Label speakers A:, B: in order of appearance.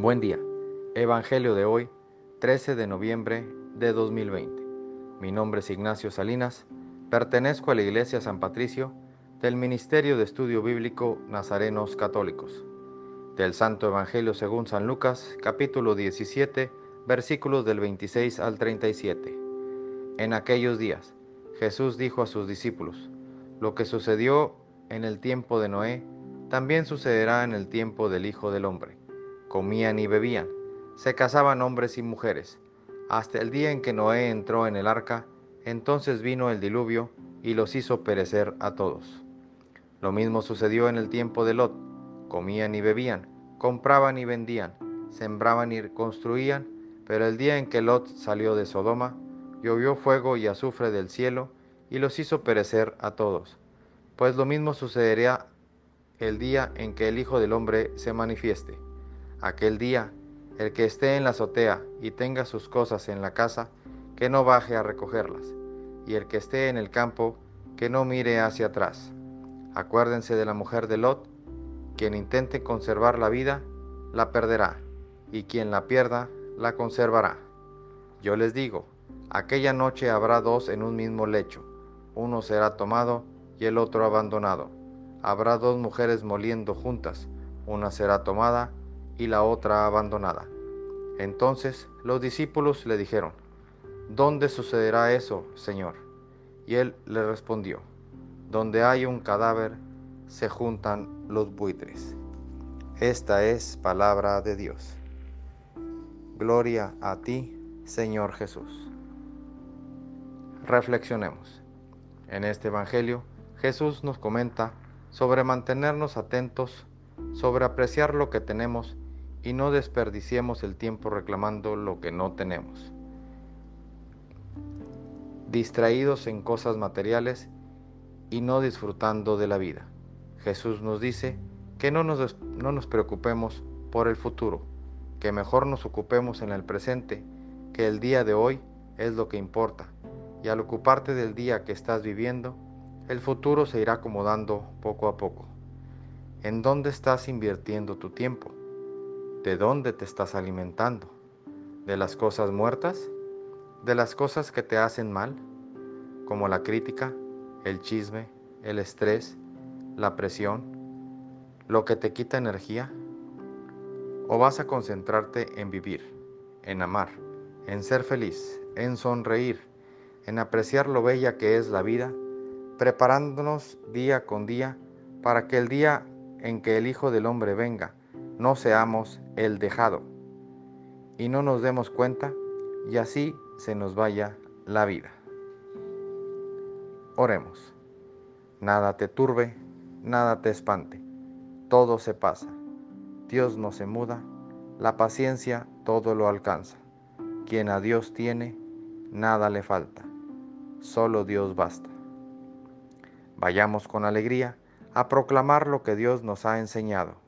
A: Buen día. Evangelio de hoy, 13 de noviembre de 2020. Mi nombre es Ignacio Salinas. Pertenezco a la Iglesia San Patricio del Ministerio de Estudio Bíblico Nazarenos Católicos. Del Santo Evangelio según San Lucas, capítulo 17, versículos del 26 al 37. En aquellos días, Jesús dijo a sus discípulos, lo que sucedió en el tiempo de Noé, también sucederá en el tiempo del Hijo del Hombre comían y bebían, se casaban hombres y mujeres, hasta el día en que Noé entró en el arca, entonces vino el diluvio y los hizo perecer a todos. Lo mismo sucedió en el tiempo de Lot, comían y bebían, compraban y vendían, sembraban y construían, pero el día en que Lot salió de Sodoma, llovió fuego y azufre del cielo y los hizo perecer a todos. Pues lo mismo sucederá el día en que el Hijo del Hombre se manifieste. Aquel día, el que esté en la azotea y tenga sus cosas en la casa, que no baje a recogerlas, y el que esté en el campo, que no mire hacia atrás. Acuérdense de la mujer de Lot, quien intente conservar la vida, la perderá, y quien la pierda, la conservará. Yo les digo, aquella noche habrá dos en un mismo lecho, uno será tomado y el otro abandonado. Habrá dos mujeres moliendo juntas, una será tomada y la otra abandonada. Entonces los discípulos le dijeron, ¿Dónde sucederá eso, Señor? Y él le respondió, Donde hay un cadáver, se juntan los buitres. Esta es palabra de Dios. Gloria a ti, Señor Jesús. Reflexionemos. En este Evangelio, Jesús nos comenta sobre mantenernos atentos, sobre apreciar lo que tenemos y no desperdiciemos el tiempo reclamando lo que no tenemos. Distraídos en cosas materiales y no disfrutando de la vida. Jesús nos dice que no nos, no nos preocupemos por el futuro, que mejor nos ocupemos en el presente, que el día de hoy es lo que importa, y al ocuparte del día que estás viviendo, el futuro se irá acomodando poco a poco. ¿En dónde estás invirtiendo tu tiempo? ¿De dónde te estás alimentando? ¿De las cosas muertas? ¿De las cosas que te hacen mal? Como la crítica, el chisme, el estrés, la presión, lo que te quita energía? ¿O vas a concentrarte en vivir, en amar, en ser feliz, en sonreír, en apreciar lo bella que es la vida, preparándonos día con día para que el día en que el Hijo del Hombre venga, no seamos el dejado y no nos demos cuenta y así se nos vaya la vida. Oremos. Nada te turbe, nada te espante, todo se pasa. Dios no se muda, la paciencia todo lo alcanza. Quien a Dios tiene, nada le falta, solo Dios basta. Vayamos con alegría a proclamar lo que Dios nos ha enseñado